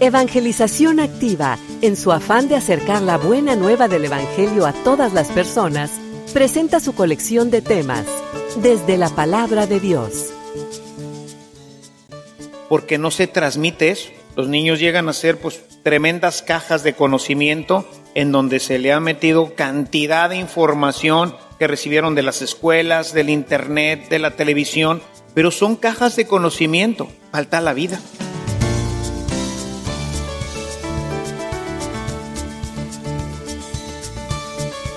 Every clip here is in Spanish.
Evangelización Activa, en su afán de acercar la buena nueva del Evangelio a todas las personas, presenta su colección de temas, desde la palabra de Dios. Porque no se transmite eso. Los niños llegan a ser pues tremendas cajas de conocimiento en donde se le ha metido cantidad de información que recibieron de las escuelas, del internet, de la televisión, pero son cajas de conocimiento, falta la vida.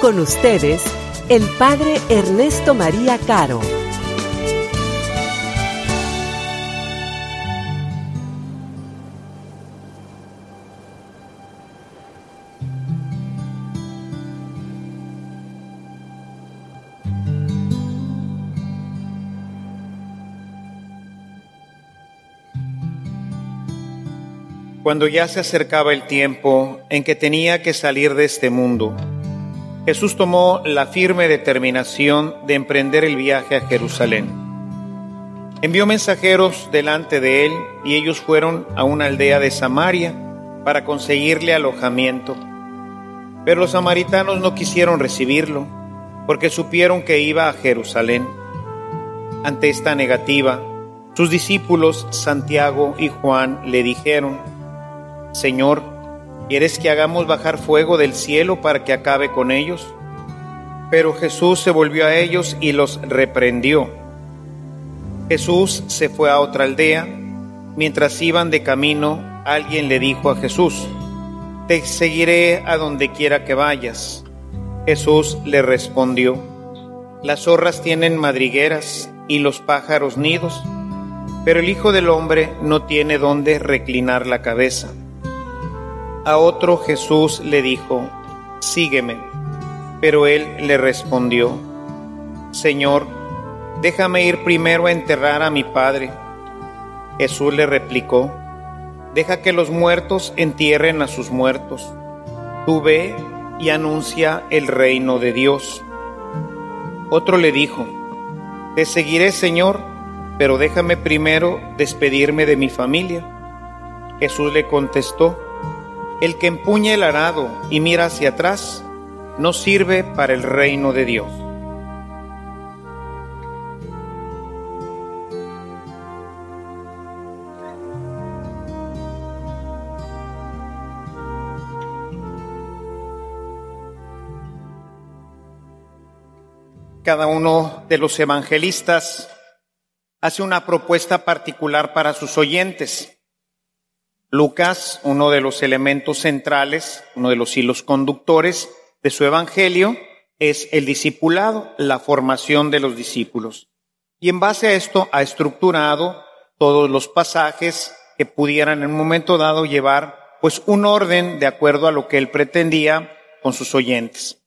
Con ustedes, el Padre Ernesto María Caro. Cuando ya se acercaba el tiempo en que tenía que salir de este mundo, Jesús tomó la firme determinación de emprender el viaje a Jerusalén. Envió mensajeros delante de él y ellos fueron a una aldea de Samaria para conseguirle alojamiento. Pero los samaritanos no quisieron recibirlo porque supieron que iba a Jerusalén. Ante esta negativa, sus discípulos Santiago y Juan le dijeron, Señor, ¿quieres que hagamos bajar fuego del cielo para que acabe con ellos? Pero Jesús se volvió a ellos y los reprendió. Jesús se fue a otra aldea. Mientras iban de camino, alguien le dijo a Jesús, Te seguiré a donde quiera que vayas. Jesús le respondió, Las zorras tienen madrigueras y los pájaros nidos, pero el Hijo del Hombre no tiene donde reclinar la cabeza. A otro Jesús le dijo, Sígueme. Pero él le respondió, Señor, déjame ir primero a enterrar a mi Padre. Jesús le replicó, Deja que los muertos entierren a sus muertos. Tú ve y anuncia el reino de Dios. Otro le dijo, Te seguiré, Señor, pero déjame primero despedirme de mi familia. Jesús le contestó, el que empuña el arado y mira hacia atrás no sirve para el reino de Dios. Cada uno de los evangelistas hace una propuesta particular para sus oyentes. Lucas, uno de los elementos centrales, uno de los hilos conductores de su evangelio, es el discipulado, la formación de los discípulos. Y en base a esto ha estructurado todos los pasajes que pudieran en un momento dado llevar pues un orden de acuerdo a lo que él pretendía con sus oyentes.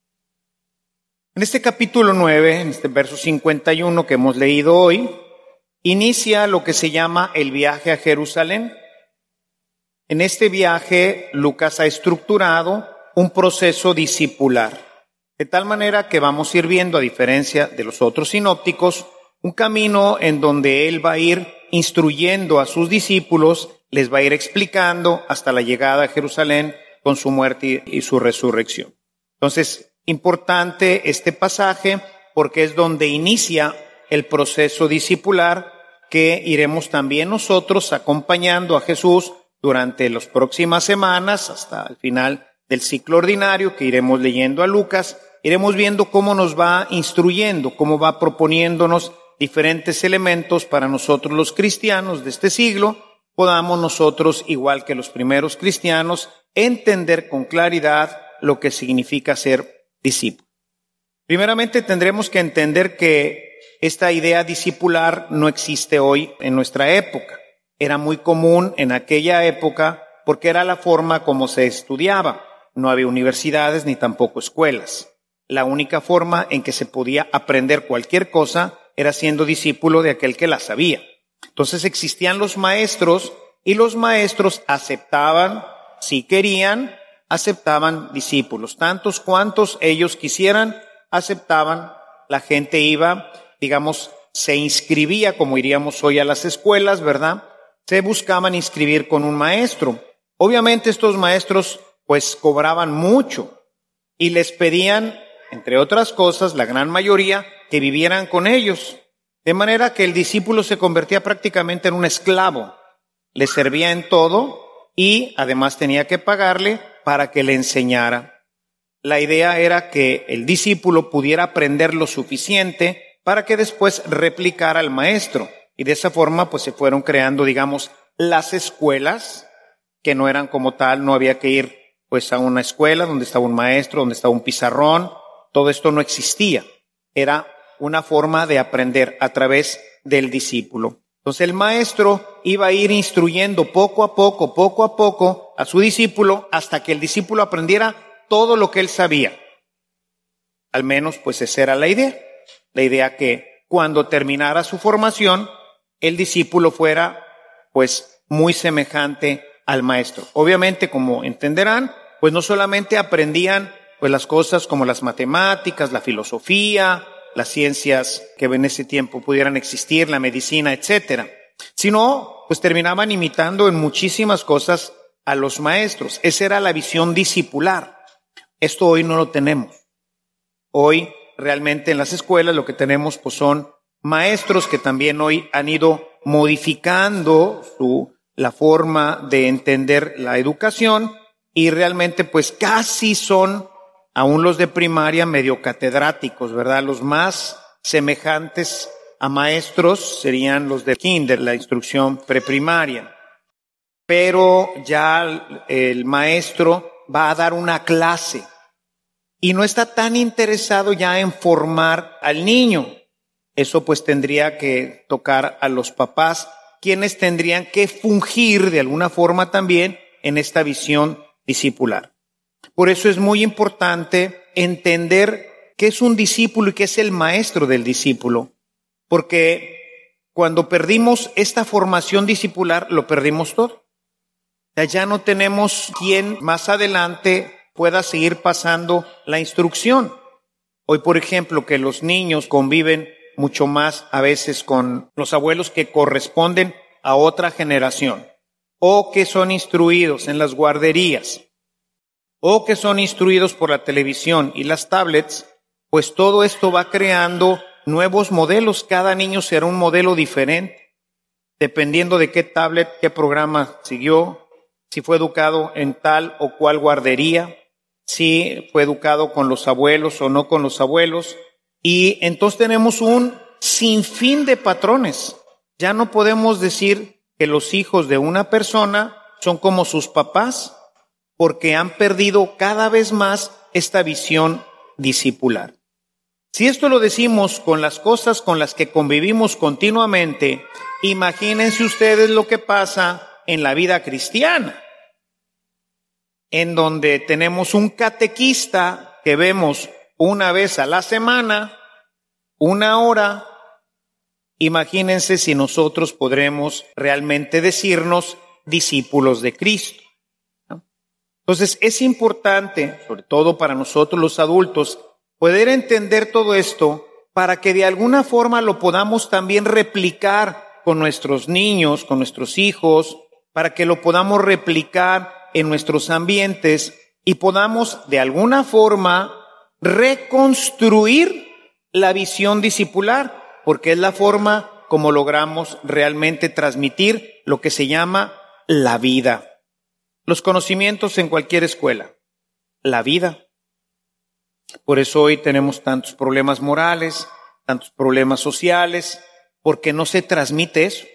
En este capítulo 9, en este verso 51 que hemos leído hoy, inicia lo que se llama el viaje a Jerusalén. En este viaje, Lucas ha estructurado un proceso discipular, de tal manera que vamos a ir viendo, a diferencia de los otros sinópticos, un camino en donde él va a ir instruyendo a sus discípulos, les va a ir explicando hasta la llegada a Jerusalén con su muerte y su resurrección. Entonces, importante este pasaje porque es donde inicia el proceso discipular que iremos también nosotros acompañando a Jesús durante las próximas semanas, hasta el final del ciclo ordinario que iremos leyendo a Lucas, iremos viendo cómo nos va instruyendo, cómo va proponiéndonos diferentes elementos para nosotros los cristianos de este siglo, podamos nosotros, igual que los primeros cristianos, entender con claridad lo que significa ser discípulo. Primeramente tendremos que entender que esta idea discipular no existe hoy en nuestra época. Era muy común en aquella época porque era la forma como se estudiaba. No había universidades ni tampoco escuelas. La única forma en que se podía aprender cualquier cosa era siendo discípulo de aquel que la sabía. Entonces existían los maestros y los maestros aceptaban, si querían, aceptaban discípulos. Tantos cuantos ellos quisieran, aceptaban. La gente iba, digamos, se inscribía, como iríamos hoy a las escuelas, ¿verdad? Se buscaban inscribir con un maestro. Obviamente estos maestros pues cobraban mucho y les pedían, entre otras cosas, la gran mayoría, que vivieran con ellos. De manera que el discípulo se convertía prácticamente en un esclavo. Le servía en todo y además tenía que pagarle para que le enseñara. La idea era que el discípulo pudiera aprender lo suficiente para que después replicara al maestro. Y de esa forma pues se fueron creando, digamos, las escuelas, que no eran como tal, no había que ir pues a una escuela donde estaba un maestro, donde estaba un pizarrón, todo esto no existía. Era una forma de aprender a través del discípulo. Entonces el maestro iba a ir instruyendo poco a poco, poco a poco a su discípulo hasta que el discípulo aprendiera todo lo que él sabía. Al menos pues esa era la idea. La idea que cuando terminara su formación, el discípulo fuera pues muy semejante al maestro. Obviamente, como entenderán, pues no solamente aprendían pues las cosas como las matemáticas, la filosofía, las ciencias que en ese tiempo pudieran existir, la medicina, etcétera, sino pues terminaban imitando en muchísimas cosas a los maestros. Esa era la visión discipular. Esto hoy no lo tenemos. Hoy realmente en las escuelas lo que tenemos pues son maestros que también hoy han ido modificando su, la forma de entender la educación y realmente pues casi son aún los de primaria medio catedráticos, ¿verdad? Los más semejantes a maestros serían los de kinder, la instrucción preprimaria. Pero ya el maestro va a dar una clase y no está tan interesado ya en formar al niño. Eso pues tendría que tocar a los papás, quienes tendrían que fungir de alguna forma también en esta visión discipular. Por eso es muy importante entender qué es un discípulo y qué es el maestro del discípulo, porque cuando perdimos esta formación discipular, lo perdimos todo. Ya no tenemos quien más adelante pueda seguir pasando la instrucción. Hoy, por ejemplo, que los niños conviven mucho más a veces con los abuelos que corresponden a otra generación o que son instruidos en las guarderías o que son instruidos por la televisión y las tablets, pues todo esto va creando nuevos modelos. Cada niño será un modelo diferente, dependiendo de qué tablet, qué programa siguió, si fue educado en tal o cual guardería, si fue educado con los abuelos o no con los abuelos. Y entonces tenemos un sinfín de patrones. Ya no podemos decir que los hijos de una persona son como sus papás, porque han perdido cada vez más esta visión discipular. Si esto lo decimos con las cosas con las que convivimos continuamente, imagínense ustedes lo que pasa en la vida cristiana, en donde tenemos un catequista que vemos una vez a la semana, una hora. Imagínense si nosotros podremos realmente decirnos discípulos de Cristo. Entonces es importante, sobre todo para nosotros los adultos, poder entender todo esto para que de alguna forma lo podamos también replicar con nuestros niños, con nuestros hijos, para que lo podamos replicar en nuestros ambientes y podamos de alguna forma reconstruir la visión discipular, porque es la forma como logramos realmente transmitir lo que se llama la vida los conocimientos en cualquier escuela, la vida. Por eso hoy tenemos tantos problemas morales, tantos problemas sociales, porque no se transmite eso.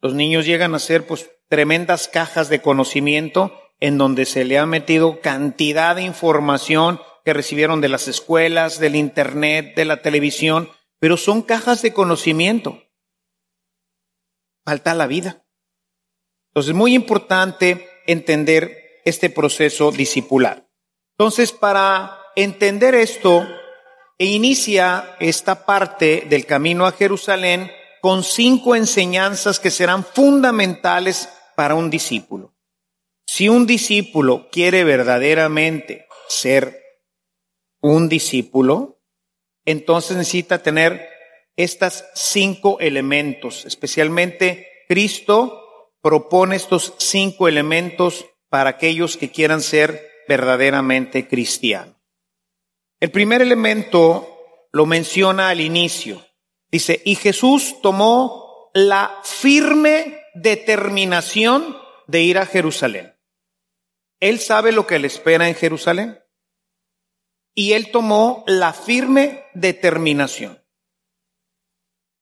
Los niños llegan a ser pues tremendas cajas de conocimiento en donde se le ha metido cantidad de información que recibieron de las escuelas, del internet, de la televisión, pero son cajas de conocimiento. Falta la vida. Entonces es muy importante entender este proceso discipular. Entonces, para entender esto, inicia esta parte del camino a Jerusalén con cinco enseñanzas que serán fundamentales para un discípulo. Si un discípulo quiere verdaderamente ser un discípulo, entonces necesita tener estas cinco elementos. Especialmente Cristo propone estos cinco elementos para aquellos que quieran ser verdaderamente cristianos. El primer elemento lo menciona al inicio. Dice, y Jesús tomó la firme determinación de ir a Jerusalén. Él sabe lo que le espera en Jerusalén. Y él tomó la firme determinación.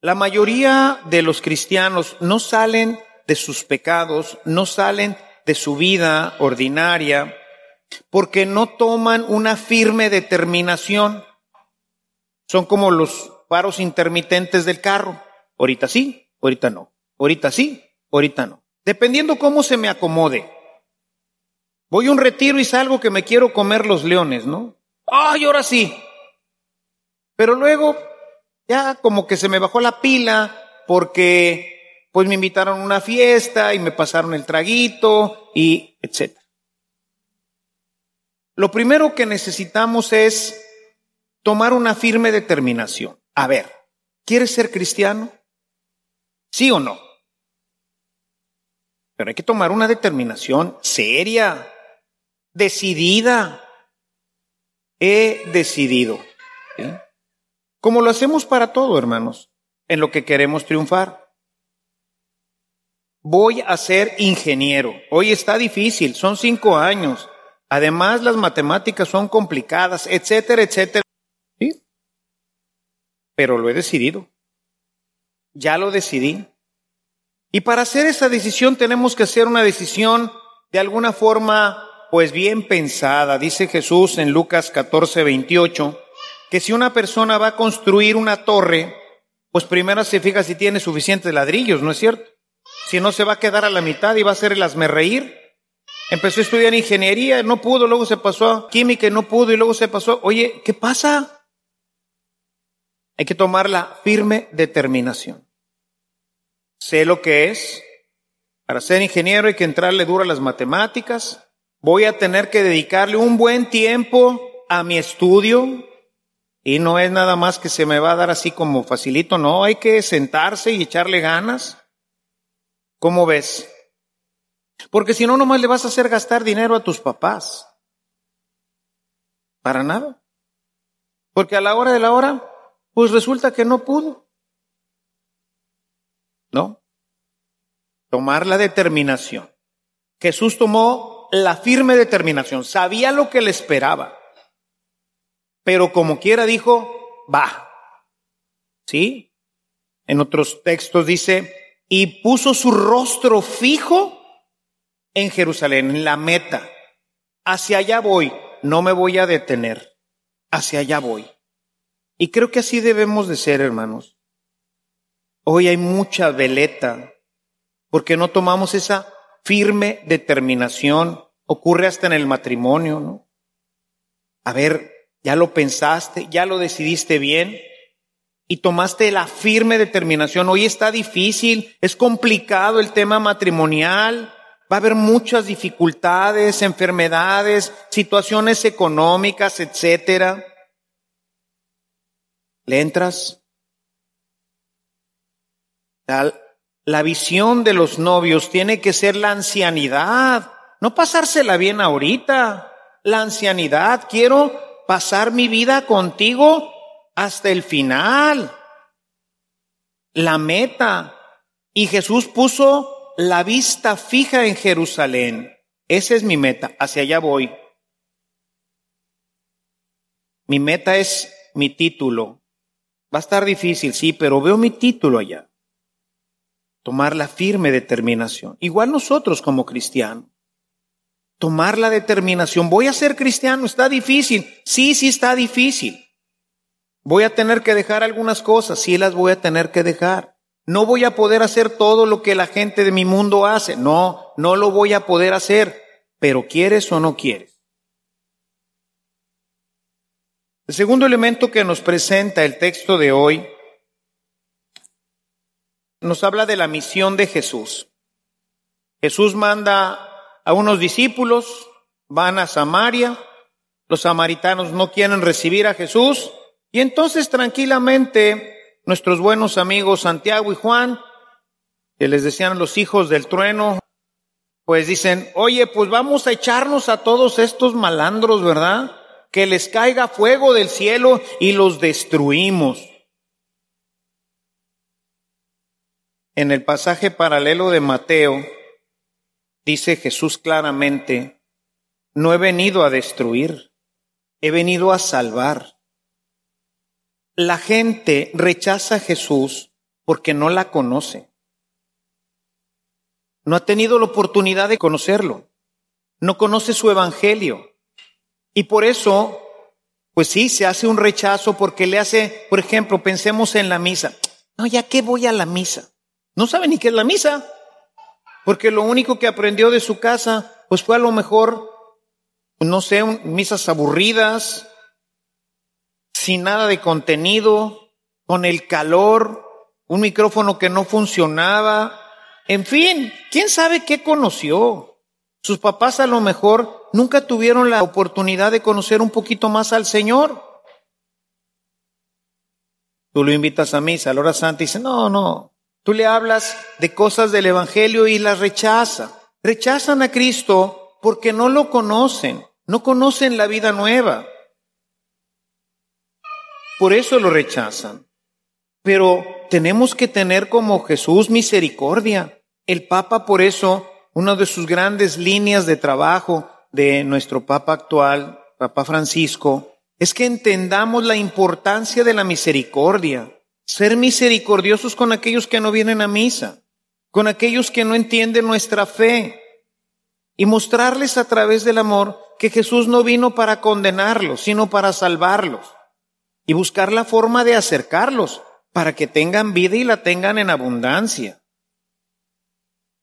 La mayoría de los cristianos no salen de sus pecados, no salen de su vida ordinaria, porque no toman una firme determinación. Son como los paros intermitentes del carro. Ahorita sí, ahorita no. Ahorita sí, ahorita no. Dependiendo cómo se me acomode. Voy a un retiro y salgo que me quiero comer los leones, ¿no? ¡Ay, ahora sí! Pero luego ya como que se me bajó la pila porque pues me invitaron a una fiesta y me pasaron el traguito y etcétera. Lo primero que necesitamos es tomar una firme determinación. A ver, ¿quieres ser cristiano? ¿Sí o no? Pero hay que tomar una determinación seria, decidida. He decidido. Como lo hacemos para todo, hermanos, en lo que queremos triunfar. Voy a ser ingeniero. Hoy está difícil, son cinco años. Además, las matemáticas son complicadas, etcétera, etcétera. ¿Sí? Pero lo he decidido. Ya lo decidí. Y para hacer esa decisión tenemos que hacer una decisión de alguna forma, pues bien pensada. Dice Jesús en Lucas 14, 28, que si una persona va a construir una torre, pues primero se fija si tiene suficientes ladrillos, ¿no es cierto? Si no se va a quedar a la mitad y va a ser el reír. Empezó a estudiar ingeniería, no pudo, luego se pasó a química no pudo y luego se pasó. Oye, ¿qué pasa? Hay que tomar la firme determinación. Sé lo que es. Para ser ingeniero hay que entrarle duro a las matemáticas. Voy a tener que dedicarle un buen tiempo a mi estudio. Y no es nada más que se me va a dar así como facilito, no, hay que sentarse y echarle ganas. ¿Cómo ves? Porque si no, nomás le vas a hacer gastar dinero a tus papás. Para nada. Porque a la hora de la hora, pues resulta que no pudo. ¿No? Tomar la determinación. Jesús tomó la firme determinación. Sabía lo que le esperaba. Pero como quiera dijo, va. ¿Sí? En otros textos dice, y puso su rostro fijo en Jerusalén, en la meta. Hacia allá voy, no me voy a detener. Hacia allá voy. Y creo que así debemos de ser, hermanos. Hoy hay mucha veleta, porque no tomamos esa firme determinación. Ocurre hasta en el matrimonio, ¿no? A ver, ya lo pensaste, ya lo decidiste bien y tomaste la firme determinación. Hoy está difícil, es complicado el tema matrimonial. Va a haber muchas dificultades, enfermedades, situaciones económicas, etcétera. ¿Le entras? La visión de los novios tiene que ser la ancianidad, no pasársela bien ahorita. La ancianidad, quiero pasar mi vida contigo hasta el final. La meta. Y Jesús puso la vista fija en Jerusalén. Esa es mi meta, hacia allá voy. Mi meta es mi título. Va a estar difícil, sí, pero veo mi título allá. Tomar la firme determinación. Igual nosotros como cristianos. Tomar la determinación. Voy a ser cristiano, está difícil. Sí, sí está difícil. Voy a tener que dejar algunas cosas, sí las voy a tener que dejar. No voy a poder hacer todo lo que la gente de mi mundo hace. No, no lo voy a poder hacer. Pero ¿quieres o no quieres? El segundo elemento que nos presenta el texto de hoy nos habla de la misión de Jesús. Jesús manda a unos discípulos, van a Samaria, los samaritanos no quieren recibir a Jesús y entonces tranquilamente nuestros buenos amigos Santiago y Juan, que les decían los hijos del trueno, pues dicen, oye, pues vamos a echarnos a todos estos malandros, ¿verdad? Que les caiga fuego del cielo y los destruimos. En el pasaje paralelo de Mateo, dice Jesús claramente, no he venido a destruir, he venido a salvar. La gente rechaza a Jesús porque no la conoce. No ha tenido la oportunidad de conocerlo. No conoce su evangelio. Y por eso, pues sí, se hace un rechazo porque le hace, por ejemplo, pensemos en la misa. No, ya que voy a la misa. No sabe ni qué es la misa. Porque lo único que aprendió de su casa, pues fue a lo mejor, no sé, misas aburridas, sin nada de contenido, con el calor, un micrófono que no funcionaba, en fin, quién sabe qué conoció. Sus papás a lo mejor nunca tuvieron la oportunidad de conocer un poquito más al Señor. Tú lo invitas a misa, a la hora santa, y dice, no, no, Tú le hablas de cosas del Evangelio y las rechaza. Rechazan a Cristo porque no lo conocen, no conocen la vida nueva. Por eso lo rechazan. Pero tenemos que tener como Jesús misericordia. El Papa, por eso, una de sus grandes líneas de trabajo de nuestro Papa actual, Papa Francisco, es que entendamos la importancia de la misericordia. Ser misericordiosos con aquellos que no vienen a misa, con aquellos que no entienden nuestra fe y mostrarles a través del amor que Jesús no vino para condenarlos, sino para salvarlos y buscar la forma de acercarlos para que tengan vida y la tengan en abundancia.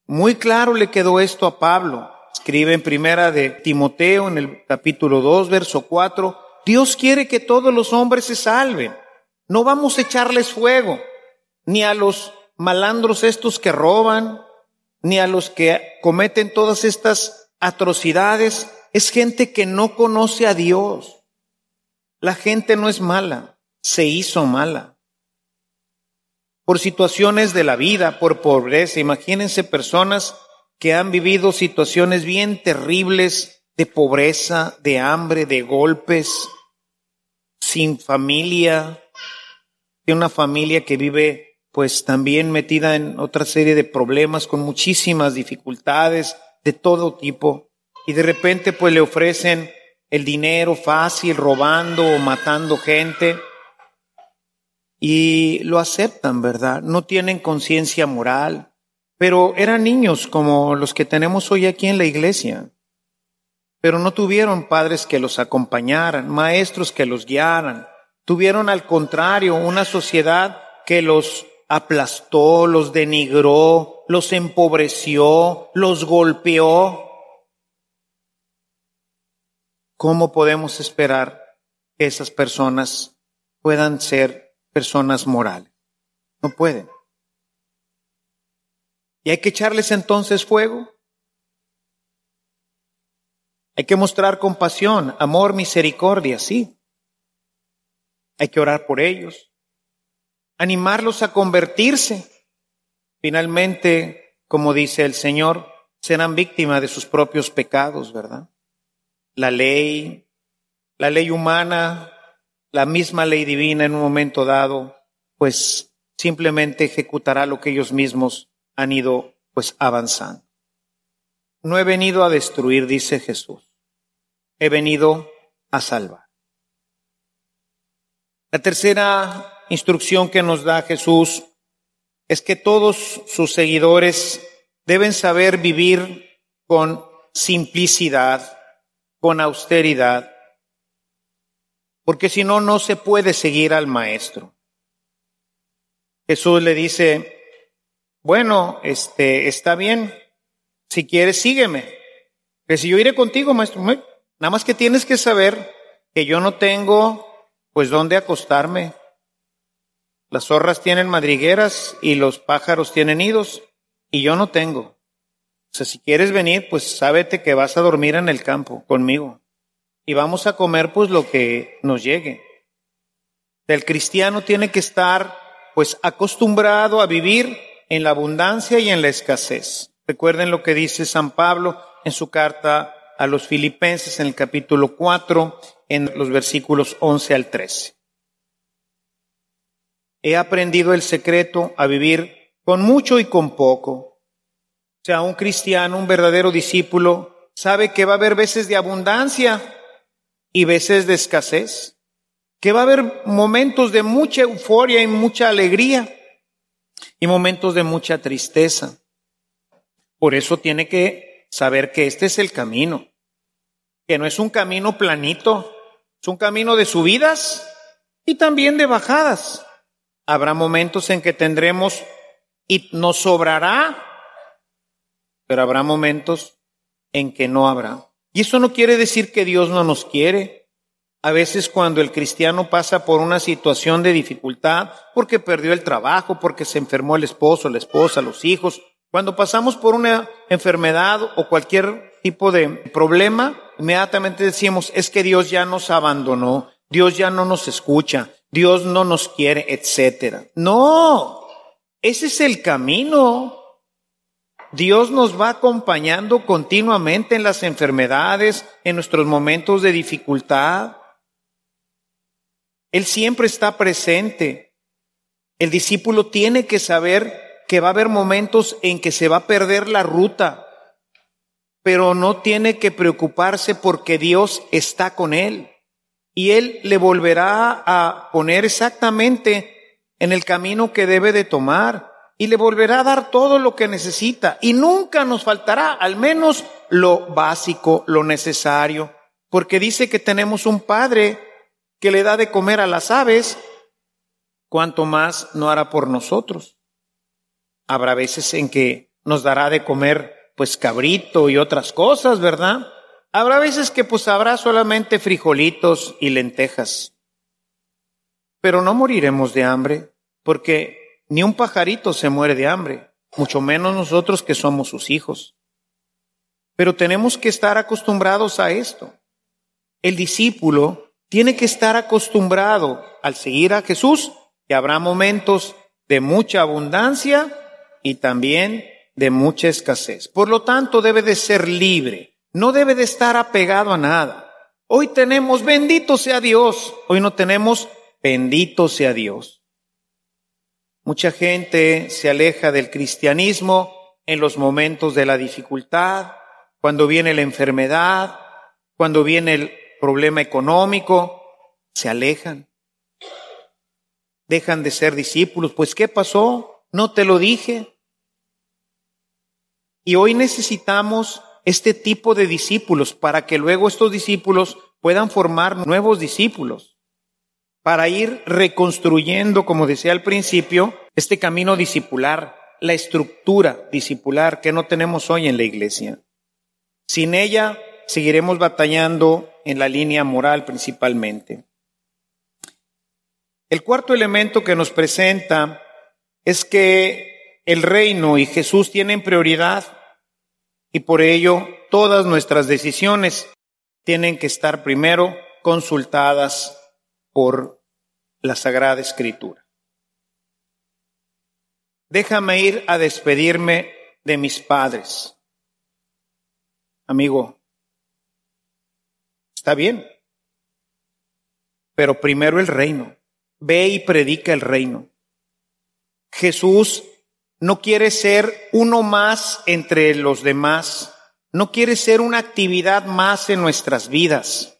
Muy claro le quedó esto a Pablo. Escribe en primera de Timoteo en el capítulo 2, verso 4, Dios quiere que todos los hombres se salven no vamos a echarles fuego, ni a los malandros estos que roban, ni a los que cometen todas estas atrocidades. Es gente que no conoce a Dios. La gente no es mala, se hizo mala. Por situaciones de la vida, por pobreza. Imagínense personas que han vivido situaciones bien terribles de pobreza, de hambre, de golpes, sin familia, una familia que vive pues también metida en otra serie de problemas con muchísimas dificultades de todo tipo y de repente pues le ofrecen el dinero fácil robando o matando gente y lo aceptan, ¿verdad? No tienen conciencia moral, pero eran niños como los que tenemos hoy aquí en la iglesia, pero no tuvieron padres que los acompañaran, maestros que los guiaran, Tuvieron al contrario una sociedad que los aplastó, los denigró, los empobreció, los golpeó. ¿Cómo podemos esperar que esas personas puedan ser personas morales? No pueden. ¿Y hay que echarles entonces fuego? Hay que mostrar compasión, amor, misericordia, sí. Hay que orar por ellos, animarlos a convertirse. Finalmente, como dice el Señor, serán víctimas de sus propios pecados, ¿verdad? La ley, la ley humana, la misma ley divina en un momento dado, pues simplemente ejecutará lo que ellos mismos han ido pues avanzando. No he venido a destruir, dice Jesús. He venido a salvar. La tercera instrucción que nos da Jesús es que todos sus seguidores deben saber vivir con simplicidad, con austeridad, porque si no, no se puede seguir al Maestro. Jesús le dice bueno, este, está bien, si quieres sígueme. Que si yo iré contigo, maestro, nada más que tienes que saber que yo no tengo, pues, dónde acostarme. Las zorras tienen madrigueras y los pájaros tienen nidos y yo no tengo. O sea, si quieres venir, pues sábete que vas a dormir en el campo conmigo y vamos a comer pues lo que nos llegue. El cristiano tiene que estar pues acostumbrado a vivir en la abundancia y en la escasez. Recuerden lo que dice San Pablo en su carta a los filipenses en el capítulo 4, en los versículos 11 al 13. He aprendido el secreto a vivir con mucho y con poco. O sea, un cristiano, un verdadero discípulo, sabe que va a haber veces de abundancia y veces de escasez, que va a haber momentos de mucha euforia y mucha alegría y momentos de mucha tristeza. Por eso tiene que saber que este es el camino, que no es un camino planito, es un camino de subidas y también de bajadas. Habrá momentos en que tendremos y nos sobrará, pero habrá momentos en que no habrá. Y eso no quiere decir que Dios no nos quiere. A veces cuando el cristiano pasa por una situación de dificultad, porque perdió el trabajo, porque se enfermó el esposo, la esposa, los hijos, cuando pasamos por una enfermedad o cualquier tipo de problema, inmediatamente decimos, es que Dios ya nos abandonó, Dios ya no nos escucha, Dios no nos quiere, etcétera. No, ese es el camino. Dios nos va acompañando continuamente en las enfermedades, en nuestros momentos de dificultad. Él siempre está presente. El discípulo tiene que saber que va a haber momentos en que se va a perder la ruta, pero no tiene que preocuparse porque Dios está con él. Y él le volverá a poner exactamente en el camino que debe de tomar y le volverá a dar todo lo que necesita. Y nunca nos faltará al menos lo básico, lo necesario, porque dice que tenemos un Padre que le da de comer a las aves, cuanto más no hará por nosotros. Habrá veces en que nos dará de comer pues cabrito y otras cosas, ¿verdad? Habrá veces que pues habrá solamente frijolitos y lentejas. Pero no moriremos de hambre, porque ni un pajarito se muere de hambre, mucho menos nosotros que somos sus hijos. Pero tenemos que estar acostumbrados a esto. El discípulo tiene que estar acostumbrado al seguir a Jesús, que habrá momentos de mucha abundancia y también de mucha escasez. Por lo tanto, debe de ser libre, no debe de estar apegado a nada. Hoy tenemos bendito sea Dios, hoy no tenemos bendito sea Dios. Mucha gente se aleja del cristianismo en los momentos de la dificultad, cuando viene la enfermedad, cuando viene el problema económico, se alejan. Dejan de ser discípulos. Pues ¿qué pasó? No te lo dije. Y hoy necesitamos este tipo de discípulos para que luego estos discípulos puedan formar nuevos discípulos, para ir reconstruyendo, como decía al principio, este camino discipular, la estructura discipular que no tenemos hoy en la iglesia. Sin ella seguiremos batallando en la línea moral principalmente. El cuarto elemento que nos presenta es que el reino y Jesús tienen prioridad y por ello todas nuestras decisiones tienen que estar primero consultadas por la Sagrada Escritura. Déjame ir a despedirme de mis padres. Amigo, Está bien. Pero primero el reino. Ve y predica el reino. Jesús no quiere ser uno más entre los demás. No quiere ser una actividad más en nuestras vidas.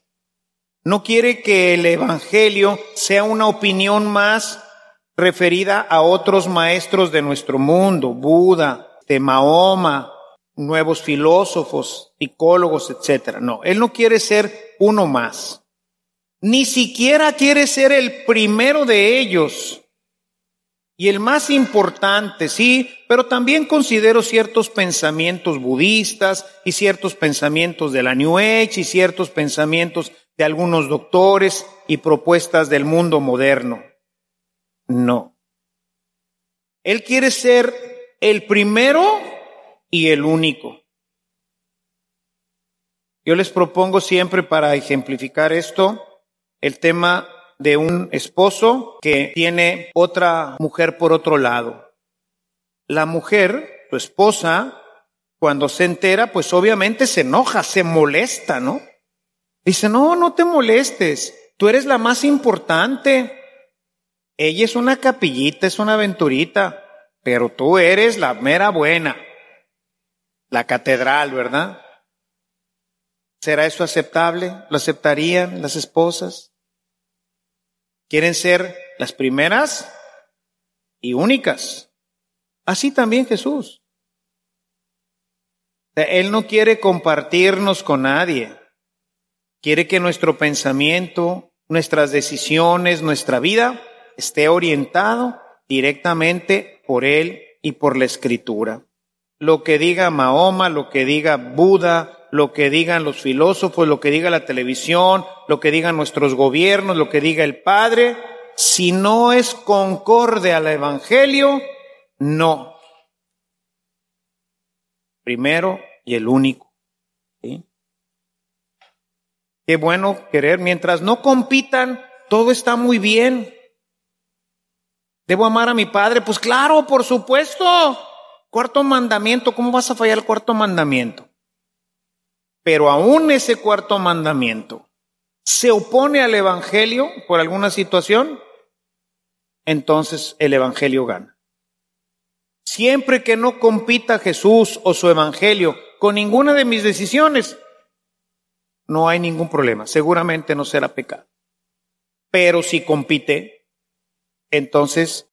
No quiere que el Evangelio sea una opinión más referida a otros maestros de nuestro mundo, Buda, de Mahoma, nuevos filósofos, psicólogos, etcétera. No, él no quiere ser uno más. Ni siquiera quiere ser el primero de ellos. Y el más importante, sí, pero también considero ciertos pensamientos budistas y ciertos pensamientos de la New Age y ciertos pensamientos de algunos doctores y propuestas del mundo moderno. No. Él quiere ser el primero y el único. Yo les propongo siempre para ejemplificar esto el tema de un esposo que tiene otra mujer por otro lado. La mujer, tu esposa, cuando se entera, pues obviamente se enoja, se molesta, ¿no? Dice, no, no te molestes, tú eres la más importante. Ella es una capillita, es una aventurita, pero tú eres la mera buena, la catedral, ¿verdad? ¿Será eso aceptable? ¿Lo aceptarían las esposas? Quieren ser las primeras y únicas. Así también Jesús. Él no quiere compartirnos con nadie. Quiere que nuestro pensamiento, nuestras decisiones, nuestra vida esté orientado directamente por Él y por la Escritura. Lo que diga Mahoma, lo que diga Buda, lo que digan los filósofos, lo que diga la televisión, lo que digan nuestros gobiernos, lo que diga el Padre, si no es concorde al Evangelio, no. Primero y el único. Qué bueno querer, mientras no compitan, todo está muy bien. ¿Debo amar a mi padre? Pues claro, por supuesto. Cuarto mandamiento, ¿cómo vas a fallar el cuarto mandamiento? Pero aún ese cuarto mandamiento se opone al Evangelio por alguna situación, entonces el Evangelio gana. Siempre que no compita Jesús o su Evangelio con ninguna de mis decisiones, no hay ningún problema. Seguramente no será pecado. Pero si compite, entonces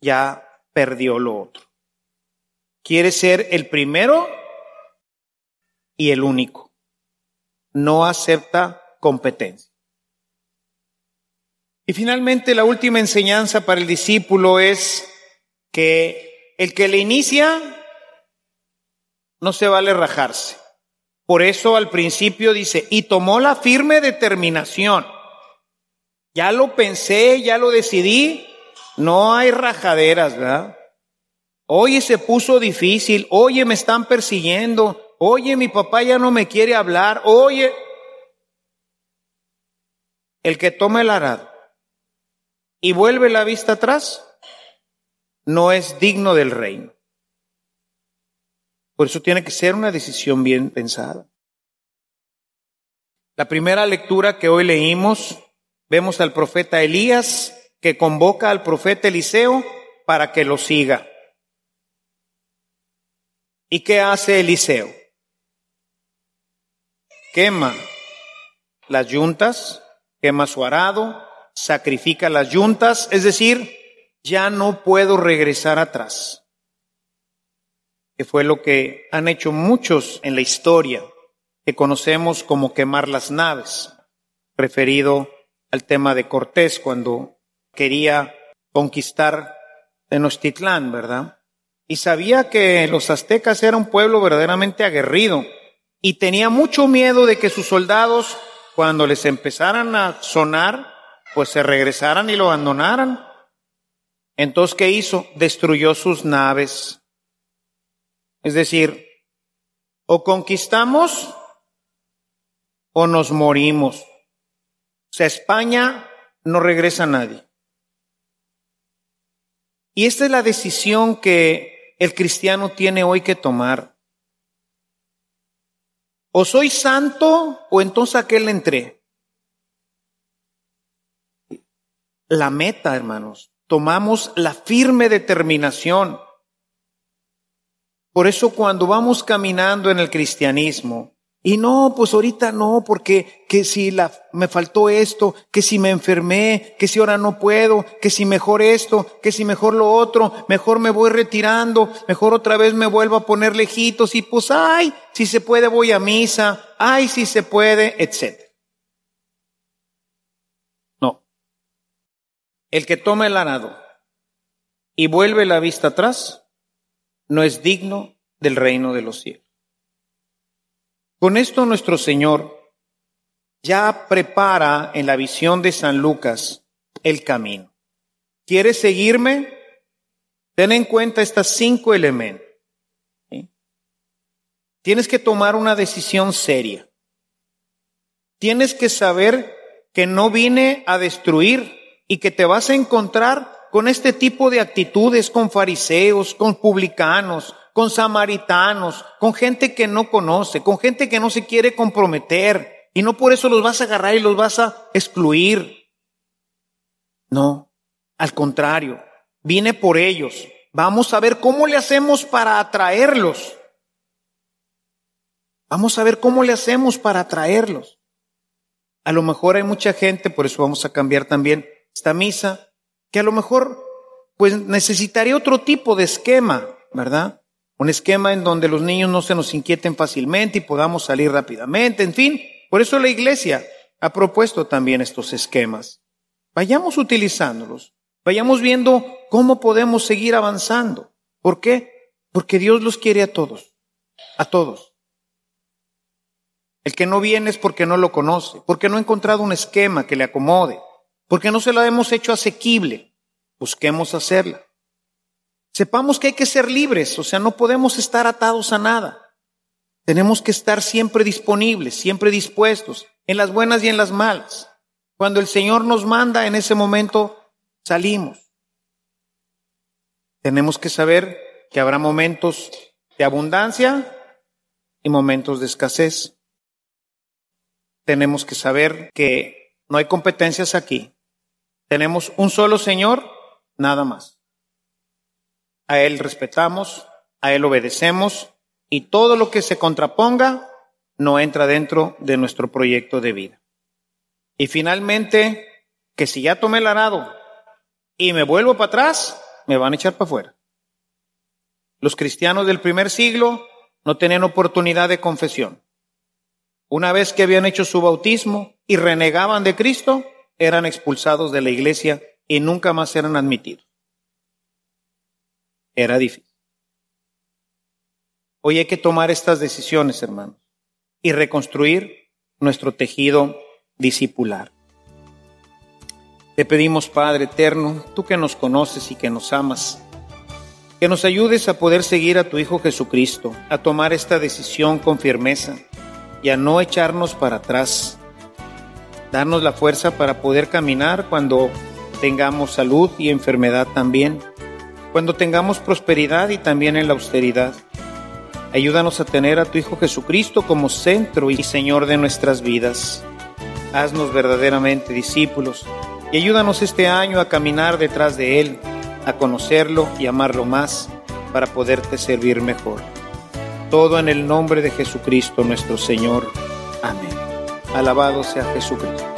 ya perdió lo otro. Quiere ser el primero y el único no acepta competencia. Y finalmente la última enseñanza para el discípulo es que el que le inicia no se vale rajarse. Por eso al principio dice, y tomó la firme determinación. Ya lo pensé, ya lo decidí, no hay rajaderas, ¿verdad? Oye, se puso difícil, oye, me están persiguiendo, oye, mi papá ya no me quiere hablar, oye, el que toma el arado y vuelve la vista atrás, no es digno del reino. Por eso tiene que ser una decisión bien pensada. La primera lectura que hoy leímos, vemos al profeta Elías que convoca al profeta Eliseo para que lo siga. ¿Y qué hace Eliseo? Quema las yuntas, quema su arado, sacrifica las yuntas, es decir, ya no puedo regresar atrás. Que fue lo que han hecho muchos en la historia, que conocemos como quemar las naves, referido al tema de Cortés cuando quería conquistar Tenochtitlán, ¿verdad? Y sabía que los aztecas eran un pueblo verdaderamente aguerrido, y tenía mucho miedo de que sus soldados, cuando les empezaran a sonar, pues se regresaran y lo abandonaran. Entonces, ¿qué hizo? Destruyó sus naves. Es decir, o conquistamos o nos morimos. O sea, España no regresa a nadie. Y esta es la decisión que el cristiano tiene hoy que tomar. O soy santo o entonces a qué le entré. La meta, hermanos. Tomamos la firme determinación. Por eso cuando vamos caminando en el cristianismo, y no, pues ahorita no, porque que si la, me faltó esto, que si me enfermé, que si ahora no puedo, que si mejor esto, que si mejor lo otro, mejor me voy retirando, mejor otra vez me vuelvo a poner lejitos y pues ay, si se puede voy a misa, ay, si se puede, etc. No. El que toma el arado y vuelve la vista atrás, no es digno del reino de los cielos. Con esto nuestro Señor ya prepara en la visión de San Lucas el camino. ¿Quieres seguirme? Ten en cuenta estos cinco elementos. Tienes que tomar una decisión seria. Tienes que saber que no vine a destruir y que te vas a encontrar con este tipo de actitudes, con fariseos, con publicanos, con samaritanos, con gente que no conoce, con gente que no se quiere comprometer, y no por eso los vas a agarrar y los vas a excluir. No, al contrario, vine por ellos. Vamos a ver cómo le hacemos para atraerlos. Vamos a ver cómo le hacemos para atraerlos. A lo mejor hay mucha gente, por eso vamos a cambiar también esta misa, que a lo mejor pues necesitaría otro tipo de esquema, ¿verdad? Un esquema en donde los niños no se nos inquieten fácilmente y podamos salir rápidamente, en fin. Por eso la iglesia ha propuesto también estos esquemas. Vayamos utilizándolos, vayamos viendo cómo podemos seguir avanzando. ¿Por qué? Porque Dios los quiere a todos, a todos. El que no viene es porque no lo conoce, porque no ha encontrado un esquema que le acomode, porque no se lo hemos hecho asequible. Busquemos hacerla. Sepamos que hay que ser libres, o sea, no podemos estar atados a nada. Tenemos que estar siempre disponibles, siempre dispuestos, en las buenas y en las malas. Cuando el Señor nos manda, en ese momento salimos. Tenemos que saber que habrá momentos de abundancia y momentos de escasez. Tenemos que saber que no hay competencias aquí. Tenemos un solo Señor, nada más. A Él respetamos, a Él obedecemos y todo lo que se contraponga no entra dentro de nuestro proyecto de vida. Y finalmente, que si ya tomé el arado y me vuelvo para atrás, me van a echar para afuera. Los cristianos del primer siglo no tenían oportunidad de confesión. Una vez que habían hecho su bautismo y renegaban de Cristo, eran expulsados de la iglesia y nunca más eran admitidos. Era difícil. Hoy hay que tomar estas decisiones, hermanos, y reconstruir nuestro tejido discipular. Te pedimos, Padre eterno, tú que nos conoces y que nos amas, que nos ayudes a poder seguir a tu Hijo Jesucristo, a tomar esta decisión con firmeza y a no echarnos para atrás. Darnos la fuerza para poder caminar cuando tengamos salud y enfermedad también, cuando tengamos prosperidad y también en la austeridad Ayúdanos a tener a tu Hijo Jesucristo como centro y Señor de nuestras vidas. Haznos verdaderamente discípulos y ayúdanos este año a caminar detrás de Él, a conocerlo y amarlo más para poderte servir mejor. Todo en el nombre de Jesucristo nuestro Señor. Amén. Alabado sea Jesucristo.